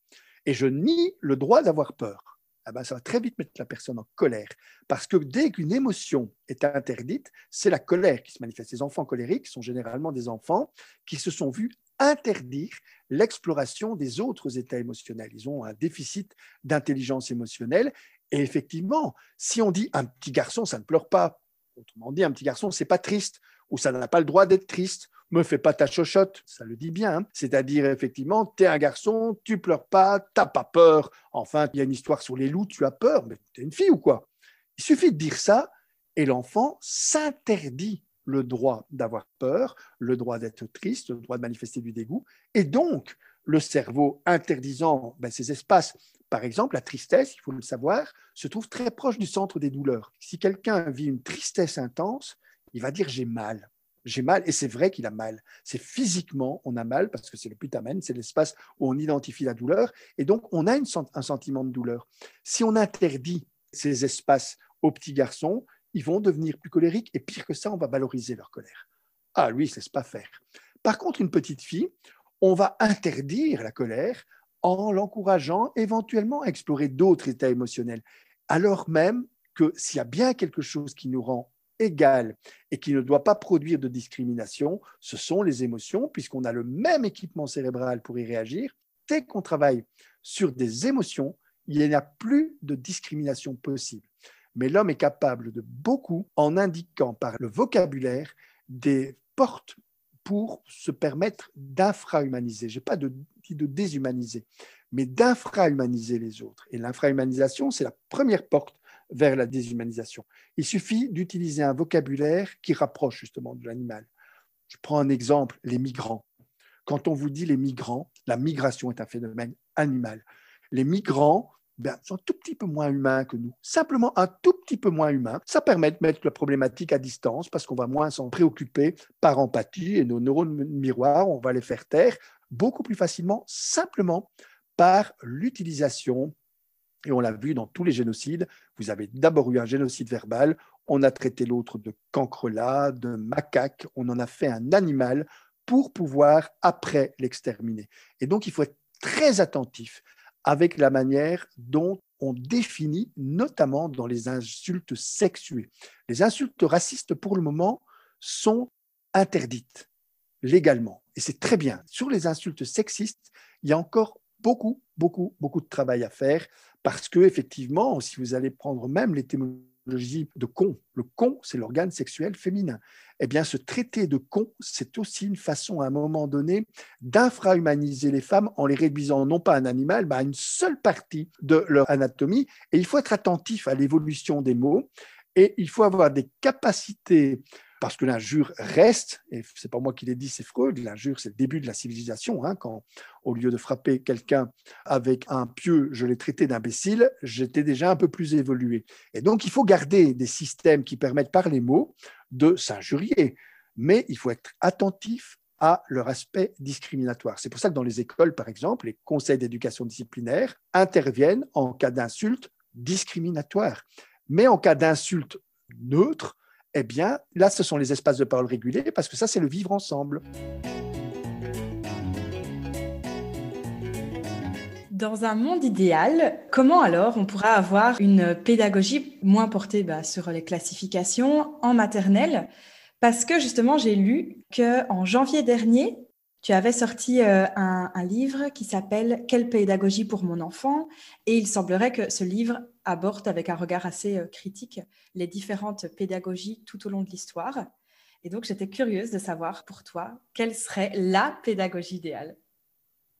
Et je nie le droit d'avoir peur. Ah ben, ça va très vite mettre la personne en colère. Parce que dès qu'une émotion est interdite, c'est la colère qui se manifeste. Les enfants colériques sont généralement des enfants qui se sont vus interdire l'exploration des autres états émotionnels. Ils ont un déficit d'intelligence émotionnelle. Et effectivement, si on dit un petit garçon, ça ne pleure pas, autrement dit, un petit garçon, c'est pas triste, ou ça n'a pas le droit d'être triste, me fais pas ta chochotte, ça le dit bien. Hein. C'est-à-dire, effectivement, tu es un garçon, tu pleures pas, t'as pas peur. Enfin, il y a une histoire sur les loups, tu as peur, mais tu es une fille ou quoi? Il suffit de dire ça et l'enfant s'interdit le droit d'avoir peur, le droit d'être triste, le droit de manifester du dégoût. Et donc, le cerveau interdisant ben, ces espaces, par exemple, la tristesse, il faut le savoir, se trouve très proche du centre des douleurs. Si quelqu'un vit une tristesse intense, il va dire j'ai mal. J'ai mal, et c'est vrai qu'il a mal. C'est physiquement, on a mal, parce que c'est le putamen, c'est l'espace où on identifie la douleur, et donc on a un sentiment de douleur. Si on interdit ces espaces aux petits garçons, ils vont devenir plus colériques et pire que ça, on va valoriser leur colère. Ah, lui, il ne laisse pas faire. Par contre, une petite fille, on va interdire la colère en l'encourageant éventuellement à explorer d'autres états émotionnels, alors même que s'il y a bien quelque chose qui nous rend égal et qui ne doit pas produire de discrimination, ce sont les émotions, puisqu'on a le même équipement cérébral pour y réagir. Dès qu'on travaille sur des émotions, il n'y a plus de discrimination possible mais l'homme est capable de beaucoup en indiquant par le vocabulaire des portes pour se permettre d'infrahumaniser. Je n'ai pas de, de déshumaniser, mais d'infrahumaniser les autres. Et l'infrahumanisation, c'est la première porte vers la déshumanisation. Il suffit d'utiliser un vocabulaire qui rapproche justement de l'animal. Je prends un exemple, les migrants. Quand on vous dit les migrants, la migration est un phénomène animal. Les migrants ben, sont un tout petit peu moins humains que nous. Simplement un tout petit peu moins humains. Ça permet de mettre la problématique à distance parce qu'on va moins s'en préoccuper par empathie et nos neurones miroirs, on va les faire taire beaucoup plus facilement, simplement par l'utilisation et on l'a vu dans tous les génocides, vous avez d'abord eu un génocide verbal, on a traité l'autre de cancrelat, de macaque, on en a fait un animal pour pouvoir après l'exterminer. Et donc il faut être très attentif avec la manière dont on définit, notamment dans les insultes sexuées. Les insultes racistes, pour le moment, sont interdites légalement. Et c'est très bien. Sur les insultes sexistes, il y a encore beaucoup, beaucoup, beaucoup de travail à faire parce que, effectivement, si vous allez prendre même l'étymologie de con. Le con, c'est l'organe sexuel féminin. Eh bien, ce traité de con, c'est aussi une façon, à un moment donné, d'infrahumaniser les femmes en les réduisant non pas à un animal, mais à une seule partie de leur anatomie. Et il faut être attentif à l'évolution des mots et il faut avoir des capacités parce que l'injure reste, et c'est pas moi qui l'ai dit, c'est Freud, l'injure c'est le début de la civilisation, hein, quand au lieu de frapper quelqu'un avec un pieu, je l'ai traité d'imbécile, j'étais déjà un peu plus évolué. Et donc il faut garder des systèmes qui permettent par les mots de s'injurier, mais il faut être attentif à leur aspect discriminatoire. C'est pour ça que dans les écoles, par exemple, les conseils d'éducation disciplinaire interviennent en cas d'insulte discriminatoire. Mais en cas d'insulte neutre, eh bien, là, ce sont les espaces de parole régulés parce que ça, c'est le vivre ensemble. Dans un monde idéal, comment alors on pourra avoir une pédagogie moins portée bah, sur les classifications en maternelle? Parce que justement, j'ai lu que en janvier dernier, tu avais sorti euh, un, livre qui s'appelle Quelle pédagogie pour mon enfant Et il semblerait que ce livre aborde avec un regard assez euh, critique les différentes pédagogies tout au long de l'histoire. Et donc, j'étais curieuse de savoir pour toi, quelle serait la pédagogie idéale?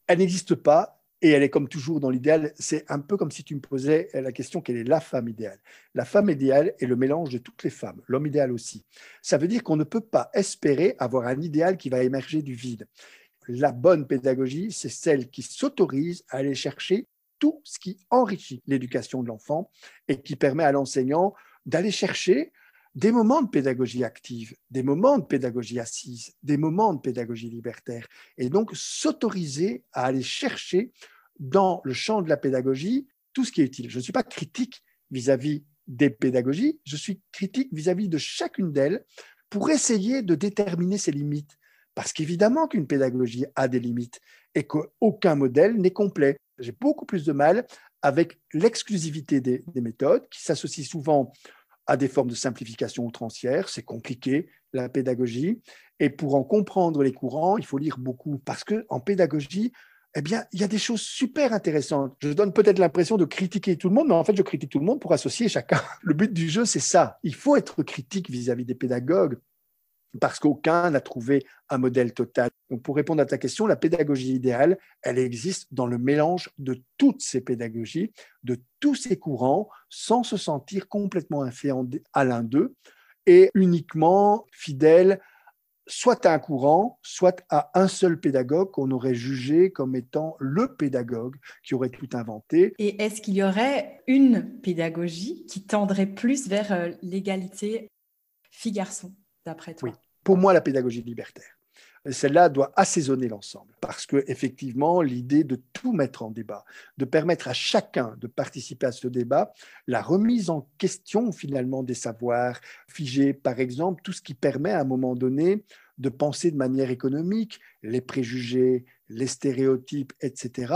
Elle n'existe pas et elle est comme toujours dans l'idéal. C'est un peu comme si tu me posais la question quelle est la femme idéale? La femme idéale est le mélange de toutes les femmes, l'homme idéal aussi. Ça veut dire qu'on ne peut pas espérer avoir un idéal qui va émerger du vide. la bonne pédagogie, c'est celle qui s'autorise à aller chercher tout ce qui enrichit l'éducation de l'enfant et qui permet à l'enseignant d'aller chercher des moments de pédagogie active, des moments de pédagogie assise, des moments de pédagogie libertaire, et donc s'autoriser à aller chercher dans le champ de la pédagogie tout ce qui est utile. Je ne suis pas critique vis-à-vis des pédagogies, je suis critique vis-à-vis de chacune d'elles pour essayer de déterminer ses limites. Parce qu'évidemment qu'une pédagogie a des limites et qu'aucun modèle n'est complet. J'ai beaucoup plus de mal avec l'exclusivité des, des, méthodes qui s'associent souvent à des formes de simplification outrancière. C'est compliqué, la pédagogie. Et pour en comprendre les courants, il faut lire beaucoup. Parce qu'en pédagogie, eh bien, il y a des choses super intéressantes. Je donne peut-être l'impression de critiquer tout le monde, mais en fait, je critique tout le monde pour associer chacun. Le but du jeu, c'est ça. Il faut être critique vis-à-vis des pédagogues parce qu'aucun n'a trouvé un modèle total. Donc, pour répondre à ta question, la pédagogie idéale, elle existe dans le mélange de toutes ces pédagogies, de tous ces courants, sans se sentir complètement inféodé à l'un d'eux et uniquement fidèle soit à un courant, soit à un seul pédagogue qu'on aurait jugé comme étant le pédagogue qui aurait tout inventé. Et est-ce qu'il y aurait une pédagogie qui tendrait plus vers euh, l'égalité fille-garçon, d'après toi? Oui, pour moi, la pédagogie libertaire celle-là doit assaisonner l'ensemble. Parce que effectivement, l'idée de tout mettre en débat, de permettre à chacun de participer à ce débat, la remise en question finalement des savoirs figés, par exemple, tout ce qui permet à un moment donné de penser de manière économique, les préjugés, les stéréotypes, etc.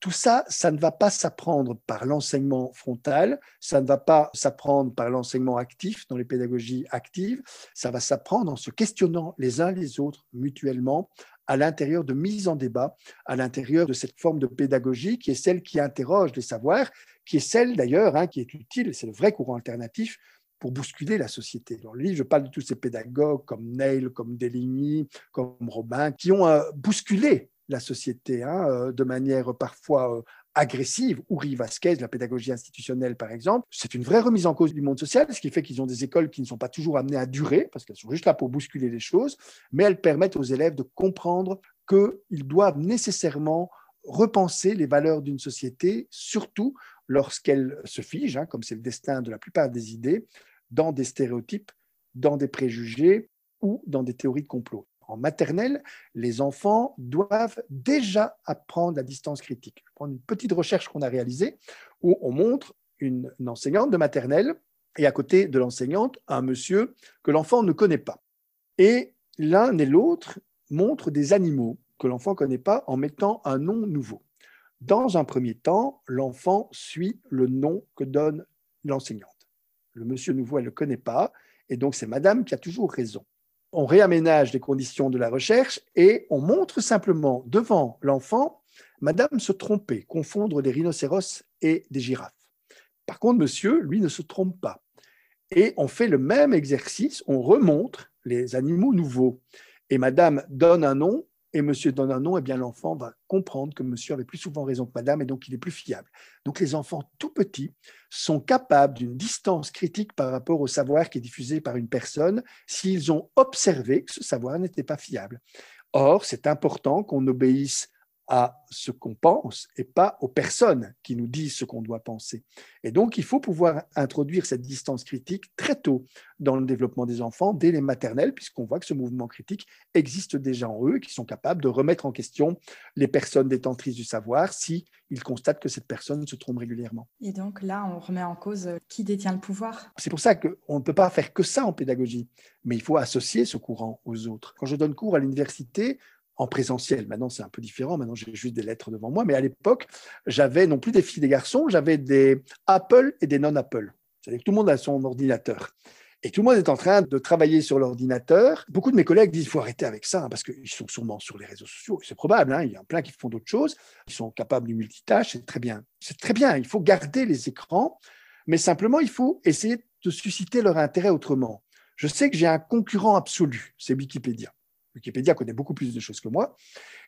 Tout ça, ça ne va pas s'apprendre par l'enseignement frontal, ça ne va pas s'apprendre par l'enseignement actif dans les pédagogies actives, ça va s'apprendre en se questionnant les uns les autres mutuellement à l'intérieur de mise en débat, à l'intérieur de cette forme de pédagogie qui est celle qui interroge les savoirs, qui est celle d'ailleurs hein, qui est utile, c'est le vrai courant alternatif pour bousculer la société. Dans le livre, je parle de tous ces pédagogues comme Neil, comme Deligny, comme Robin, qui ont euh, bousculé la société euh, de manière parfois euh, agressive. Uri Vasquez, la pédagogie institutionnelle par exemple, c'est une vraie remise en cause du monde social, ce qui fait qu'ils ont des écoles qui ne sont pas toujours amenées à durer, parce qu'elles sont juste là pour bousculer les choses, mais elles permettent aux élèves de comprendre qu'ils doivent nécessairement repenser les valeurs d'une société, surtout lorsqu'elle se fige, hein, comme c'est le destin de la plupart des idées, dans des stéréotypes, dans des préjugés ou dans des théories de complot en maternelle, les enfants doivent déjà apprendre la distance critique. Je prends une petite recherche qu'on a réalisée où on montre une, enseignante de maternelle et à côté de l'enseignante, un monsieur que l'enfant ne connaît pas. Et l'un et l'autre montrent des animaux que l'enfant ne connaît pas en mettant un nom nouveau. Dans un premier temps, l'enfant suit le nom que donne l'enseignante. Le monsieur nouveau, elle ne le connaît pas, et donc c'est madame qui a toujours raison on réaménage les conditions de la recherche et on montre simplement devant l'enfant Madame se tromper, confondre des rhinocéros et des girafes. Par contre, monsieur, lui, ne se trompe pas. Et on fait le même exercice, on remontre les animaux nouveaux. Et Madame donne un nom et monsieur donne un nom, eh bien l'enfant va comprendre que monsieur avait plus souvent raison que madame et donc il est plus fiable. Donc les enfants tout petits sont capables d'une distance critique par rapport au savoir qui est diffusé par une personne s'ils ont observé que ce savoir n'était pas fiable. Or, c'est important qu'on obéisse à ce qu'on pense et pas aux personnes qui nous disent ce qu'on doit penser. Et donc, il faut pouvoir introduire cette distance critique très tôt dans le développement des enfants, dès les maternelles, puisqu'on voit que ce mouvement critique existe déjà en eux, qui sont capables de remettre en question les personnes détentrices du savoir si ils constatent que cette personne se trompe régulièrement. Et donc là, on remet en cause euh, qui détient le pouvoir. C'est pour ça qu'on ne peut pas faire que ça en pédagogie, mais il faut associer ce courant aux autres. Quand je donne cours à l'université, en présentiel. Maintenant, c'est un peu différent. Maintenant, j'ai juste des lettres devant moi. Mais à l'époque, j'avais non plus des filles et des garçons, j'avais des Apple et des non-Apple. C'est-à-dire que tout le monde a son ordinateur. Et tout le monde est en train de travailler sur l'ordinateur. Beaucoup de mes collègues disent qu'il faut arrêter avec ça, hein, parce qu'ils sont sûrement sur les réseaux sociaux. C'est probable, hein, il y a plein qui font d'autres choses. Ils sont capables du multitâche, c'est très bien. C'est très bien, il faut garder les écrans, mais simplement, il faut essayer de susciter leur intérêt autrement. Je sais que j'ai un concurrent absolu, c'est Wikipédia. Wikipédia connaît beaucoup plus de choses que moi.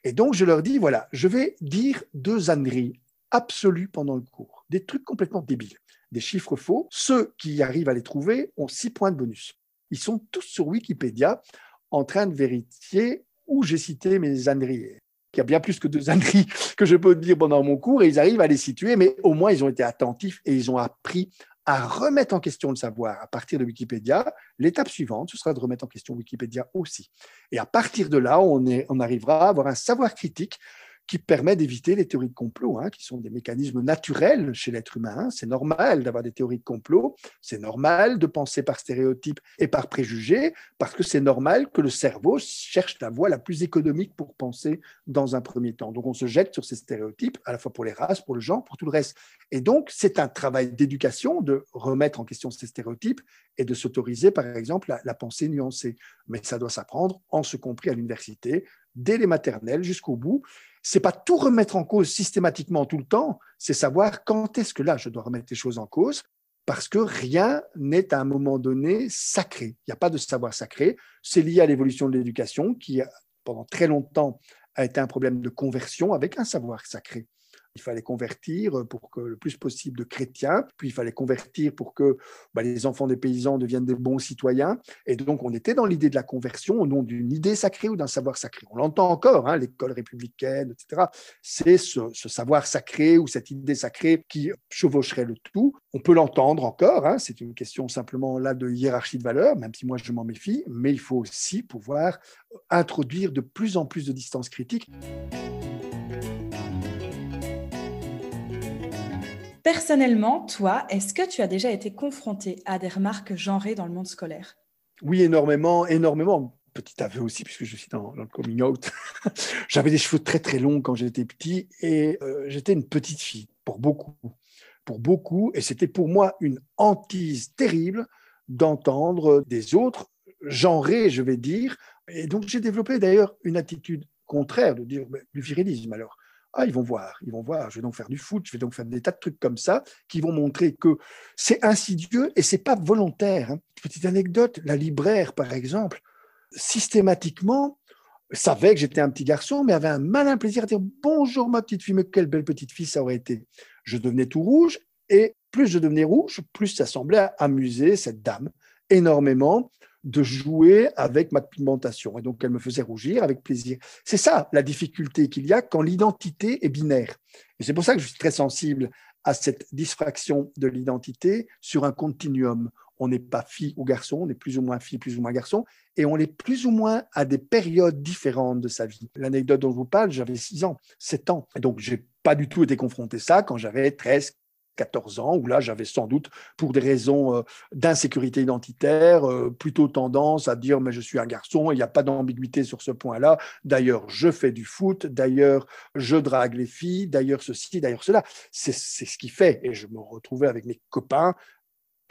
Et donc, je leur dis, voilà, je vais dire deux âneries absolues pendant le cours, des trucs complètement débiles, des chiffres faux. Ceux qui arrivent à les trouver ont six points de bonus. Ils sont tous sur Wikipédia en train de vérifier où j'ai cité mes âneries. Il y a bien plus que deux âneries que je peux dire pendant mon cours et ils arrivent à les situer, mais au moins ils ont été attentifs et ils ont appris à remettre en question le savoir à partir de Wikipédia. L'étape suivante, ce sera de remettre en question Wikipédia aussi. Et à partir de là, on arrivera à avoir un savoir critique qui permet d'éviter les théories de complot, hein, qui sont des mécanismes naturels chez l'être humain. C'est normal d'avoir des théories de complot, c'est normal de penser par stéréotypes et par préjugés, parce que c'est normal que le cerveau cherche la voie la plus économique pour penser dans un premier temps. Donc on se jette sur ces stéréotypes, à la fois pour les races, pour le genre, pour tout le reste. Et donc c'est un travail d'éducation de remettre en question ces stéréotypes et de s'autoriser, par exemple, la, la pensée nuancée. Mais ça doit s'apprendre, en ce compris à l'université, dès les maternelles jusqu'au bout c'est pas tout remettre en cause systématiquement tout le temps, c'est savoir quand est-ce que là je dois remettre les choses en cause, parce que rien n'est à un moment donné sacré. Il n'y a pas de savoir sacré. C'est lié à l'évolution de l'éducation qui, pendant très longtemps, a été un problème de conversion avec un savoir sacré. Il fallait convertir pour que le plus possible de chrétiens, puis il fallait convertir pour que bah, les enfants des paysans deviennent des bons citoyens. Et donc, on était dans l'idée de la conversion au nom d'une idée sacrée ou d'un savoir sacré. On l'entend encore, hein, l'école républicaine, etc. C'est ce, savoir sacré ou cette idée sacrée qui chevaucherait le tout. On peut l'entendre encore, hein, c'est une question simplement là de hiérarchie de valeurs, même si moi je m'en méfie, mais il faut aussi pouvoir introduire de plus en plus de distance critique. Personnellement, toi, est-ce que tu as déjà été confronté à des remarques genrées dans le monde scolaire? Oui, énormément, énormément. Petit aveu aussi, puisque je suis dans, le coming out. J'avais des cheveux très très longs quand j'étais petit et euh, j'étais une petite fille, pour beaucoup. Pour beaucoup, et c'était pour moi une hantise terrible d'entendre des autres genrés, je vais dire. Et donc j'ai développé d'ailleurs une attitude contraire de dire du virilisme alors. Ah, ils vont voir, ils vont voir. Je vais donc faire du foot, je vais donc faire des tas de trucs comme ça qui vont montrer que c'est insidieux et c'est pas volontaire. Hein. Petite anecdote, la libraire, par exemple, systématiquement savait que j'étais un petit garçon, mais avait un malin plaisir à dire bonjour ma petite fille, mais quelle belle petite fille ça aurait été. Je devenais tout rouge et plus je devenais rouge, plus ça semblait amuser cette dame énormément de jouer avec ma pigmentation. Et donc, elle me faisait rougir avec plaisir. C'est ça la difficulté qu'il y a quand l'identité est binaire. Et c'est pour ça que je suis très sensible à cette diffraction de l'identité sur un continuum. On n'est pas fille ou garçon, on est plus ou moins fille, plus ou moins garçon, et on est plus ou moins à des périodes différentes de sa vie. L'anecdote dont je vous parle, j'avais 6 ans, 7 ans. Et donc, j'ai pas du tout été confronté à ça quand j'avais 13, 14 ans, où là, j'avais sans doute, pour des raisons euh, d'insécurité identitaire, euh, plutôt tendance à dire, mais je suis un garçon, il n'y a pas d'ambiguïté sur ce point-là. D'ailleurs, je fais du foot, d'ailleurs, je drague les filles, d'ailleurs, ceci, d'ailleurs, cela. C'est ce qui fait. Et je me retrouvais avec mes copains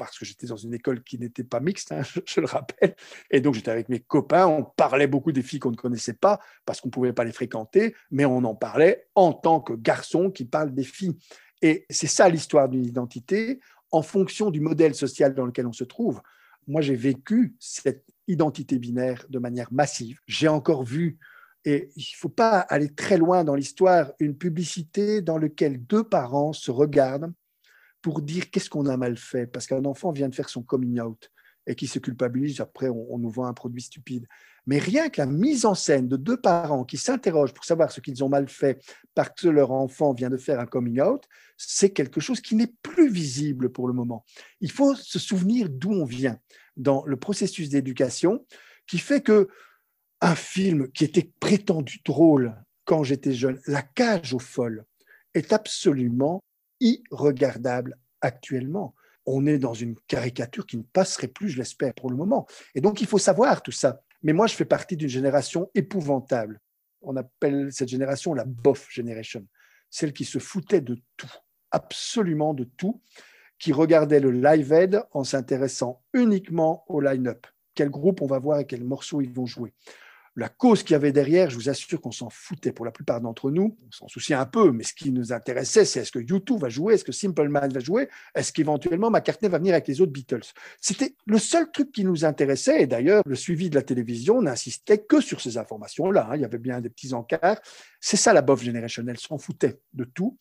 parce que j'étais dans une école qui n'était pas mixte, hein, je, le rappelle. Et donc, j'étais avec mes copains, on parlait beaucoup des filles qu'on ne connaissait pas parce qu'on ne pouvait pas les fréquenter, mais on en parlait en tant que garçon qui parle des filles. Et c'est ça l'histoire d'une identité en fonction du modèle social dans lequel on se trouve. Moi, j'ai vécu cette identité binaire de manière massive. J'ai encore vu, et il ne faut pas aller très loin dans l'histoire, une publicité dans laquelle deux parents se regardent pour dire qu'est-ce qu'on a mal fait, parce qu'un enfant vient de faire son coming out et qui se culpabilise, après on, nous vend un produit stupide. Mais rien que la mise en scène de deux parents qui s'interrogent pour savoir ce qu'ils ont mal fait parce que leur enfant vient de faire un coming out, c'est quelque chose qui n'est plus visible pour le moment. Il faut se souvenir d'où on vient dans le processus d'éducation qui fait que un film qui était prétendu drôle quand j'étais jeune, La cage aux folles, est absolument irregardable actuellement on est dans une caricature qui ne passerait plus, je l'espère, pour le moment. Et donc, il faut savoir tout ça. Mais moi, je fais partie d'une génération épouvantable. On appelle cette génération la bof generation, celle qui se foutait de tout, absolument de tout, qui regardait le live aid en s'intéressant uniquement au line-up. Quel groupe on va voir et quels morceaux ils vont jouer la cause qu'il y avait derrière, je vous assure qu'on s'en foutait pour la plupart d'entre nous. On s'en souciait un peu, mais ce qui nous intéressait, c'est est-ce que YouTube va jouer, est-ce que Simple Man va jouer, est-ce qu'éventuellement McCartney va venir avec les autres Beatles. C'était le seul truc qui nous intéressait. Et d'ailleurs, le suivi de la télévision n'insistait que sur ces informations-là. Hein. Il y avait bien des petits encarts. C'est ça la bof generation. Elle s'en foutait de tout.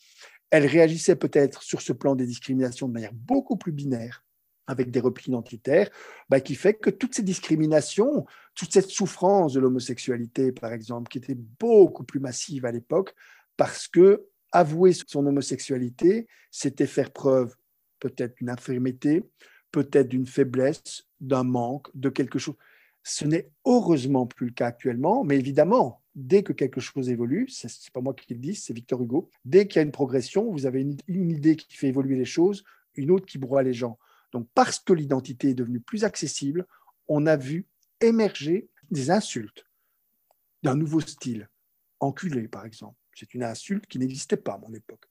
Elle réagissait peut-être sur ce plan des discriminations de manière beaucoup plus binaire avec des replis identitaires, bah, qui fait que toutes ces discriminations, toute cette souffrance de l'homosexualité, par exemple, qui était beaucoup plus massive à l'époque, parce que avouer son homosexualité, c'était faire preuve peut-être d'une infirmité, peut-être d'une faiblesse, d'un manque, de quelque chose. Ce n'est heureusement plus le cas actuellement, mais évidemment, dès que quelque chose évolue, ce n'est pas moi qui le dis, c'est Victor Hugo, dès qu'il y a une progression, vous avez une, idée qui fait évoluer les choses, une autre qui broie les gens. Donc parce que l'identité est devenue plus accessible, on a vu émerger des insultes d'un nouveau style. Enculé, par exemple. C'est une insulte qui n'existait pas à mon époque.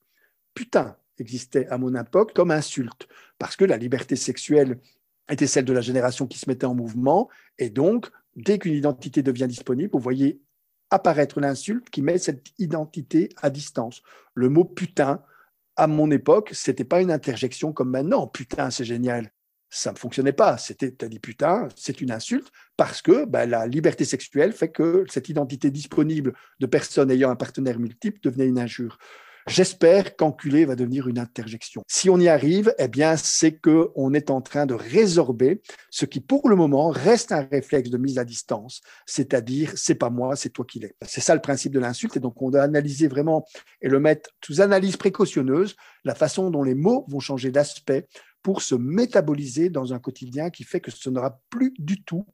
Putain existait à mon époque comme insulte, parce que la liberté sexuelle était celle de la génération qui se mettait en mouvement, et donc, dès qu'une identité devient disponible, vous voyez apparaître l'insulte qui met cette identité à distance. Le mot putain, à mon époque, c'était pas une interjection comme maintenant. Putain, c'est génial. Ça ne fonctionnait pas. C'était, as dit putain, c'est une insulte parce que ben, la liberté sexuelle fait que cette identité disponible de personnes ayant un partenaire multiple devenait une injure. J'espère qu'enculé va devenir une interjection. Si on y arrive, eh bien, c'est qu'on est en train de résorber ce qui, pour le moment, reste un réflexe de mise à distance, c'est-à-dire, c'est pas moi, c'est toi qui l'es. C'est ça le principe de l'insulte. Et donc, on doit analyser vraiment et le mettre sous analyse précautionneuse, la façon dont les mots vont changer d'aspect pour se métaboliser dans un quotidien qui fait que ce n'aura plus du tout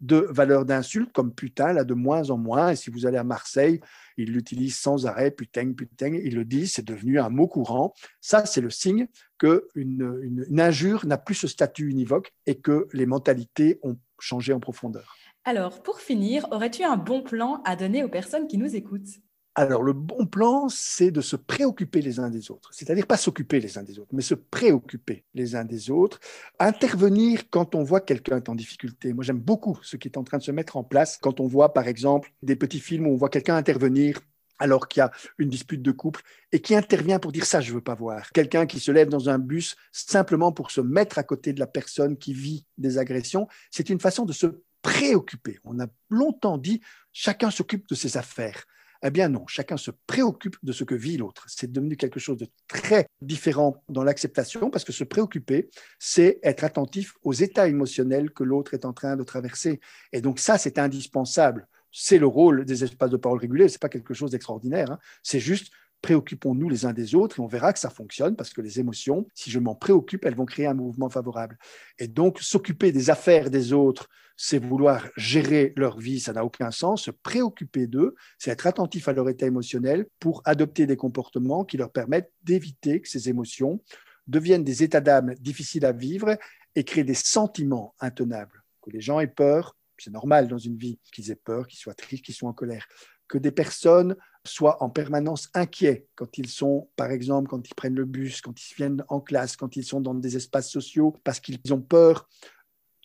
de valeur d'insulte comme putain, là de moins en moins. Et si vous allez à Marseille, ils l'utilisent sans arrêt, putain, putain, ils le disent, c'est devenu un mot courant. Ça, c'est le signe qu'une une, une injure n'a plus ce statut univoque et que les mentalités ont changé en profondeur. Alors, pour finir, aurais-tu un bon plan à donner aux personnes qui nous écoutent? Alors, le bon plan, c'est de se préoccuper les uns des autres, c'est-à-dire pas s'occuper les uns des autres, mais se préoccuper les uns des autres, intervenir quand on voit quelqu'un est en difficulté. Moi, j'aime beaucoup ce qui est en train de se mettre en place quand on voit, par exemple, des petits films où on voit quelqu'un intervenir alors qu'il y a une dispute de couple et qui intervient pour dire ça, je veux pas voir. Quelqu'un qui se lève dans un bus simplement pour se mettre à côté de la personne qui vit des agressions, c'est une façon de se préoccuper. On a longtemps dit chacun s'occupe de ses affaires. Eh bien non, chacun se préoccupe de ce que vit l'autre. C'est devenu quelque chose de très différent dans l'acceptation parce que se préoccuper, c'est être attentif aux états émotionnels que l'autre est en train de traverser. Et donc ça, c'est indispensable. C'est le rôle des espaces de parole régulés, ce n'est pas quelque chose d'extraordinaire. Hein. C'est juste préoccupons-nous les uns des autres et on verra que ça fonctionne parce que les émotions, si je m'en préoccupe, elles vont créer un mouvement favorable. Et donc, s'occuper des affaires des autres, c'est vouloir gérer leur vie, ça n'a aucun sens. Se préoccuper d'eux, c'est être attentif à leur état émotionnel pour adopter des comportements qui leur permettent d'éviter que ces émotions deviennent des états d'âme difficiles à vivre et créent des sentiments intenables. Que les gens aient peur, c'est normal dans une vie qu'ils aient peur, qu'ils soient tristes, qu'ils soient en colère que des personnes soient en permanence inquiets quand ils sont, par exemple, quand ils prennent le bus, quand ils viennent en classe, quand ils sont dans des espaces sociaux, parce qu'ils ont peur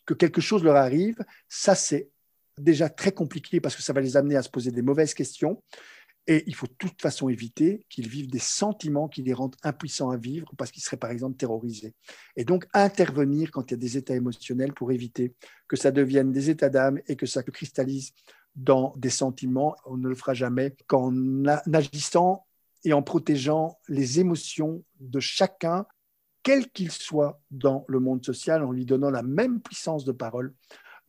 que quelque chose leur arrive, ça c'est déjà très compliqué parce que ça va les amener à se poser des mauvaises questions. Et il faut de toute façon éviter qu'ils vivent des sentiments qui les rendent impuissants à vivre parce qu'ils seraient par exemple terrorisés. Et donc intervenir quand il y a des états émotionnels pour éviter que ça devienne des états d'âme et que ça cristallise dans des sentiments. On ne le fera jamais qu'en agissant et en protégeant les émotions de chacun, quel qu'il soit dans le monde social, en lui donnant la même puissance de parole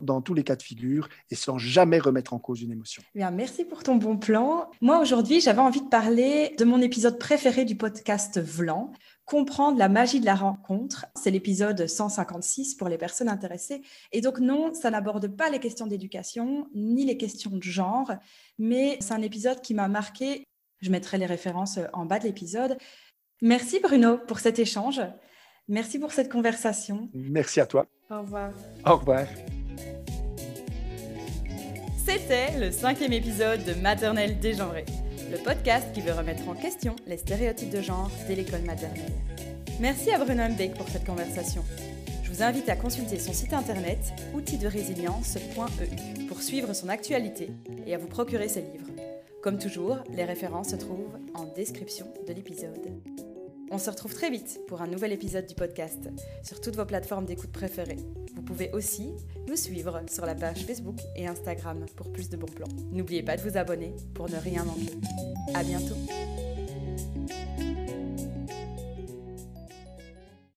dans tous les cas de figure et sans jamais remettre en cause une émotion. Bien, merci pour ton bon plan. Moi, aujourd'hui, j'avais envie de parler de mon épisode préféré du podcast Vlan, comprendre la magie de la rencontre. C'est l'épisode 156 pour les personnes intéressées. Et donc non, ça n'aborde pas les questions d'éducation ni les questions de genre, mais c'est un épisode qui m'a marqué. Je mettrai les références en bas de l'épisode. Merci Bruno pour cet échange. Merci pour cette conversation. Merci à toi. Au revoir. Au revoir. C'était le cinquième épisode de Maternelle dégenrée le podcast qui veut remettre en question les stéréotypes de genre dès l'école maternelle. Merci à Bruno Mbeck pour cette conversation. Je vous invite à consulter son site internet outildesrésilience.eu pour suivre son actualité et à vous procurer ses livres. Comme toujours, les références se trouvent en description de l'épisode. On se retrouve très vite pour un nouvel épisode du podcast sur toutes vos plateformes d'écoute préférées. Vous pouvez aussi nous suivre sur la page Facebook et Instagram pour plus de bons plans. N'oubliez pas de vous abonner pour ne rien manquer. À bientôt.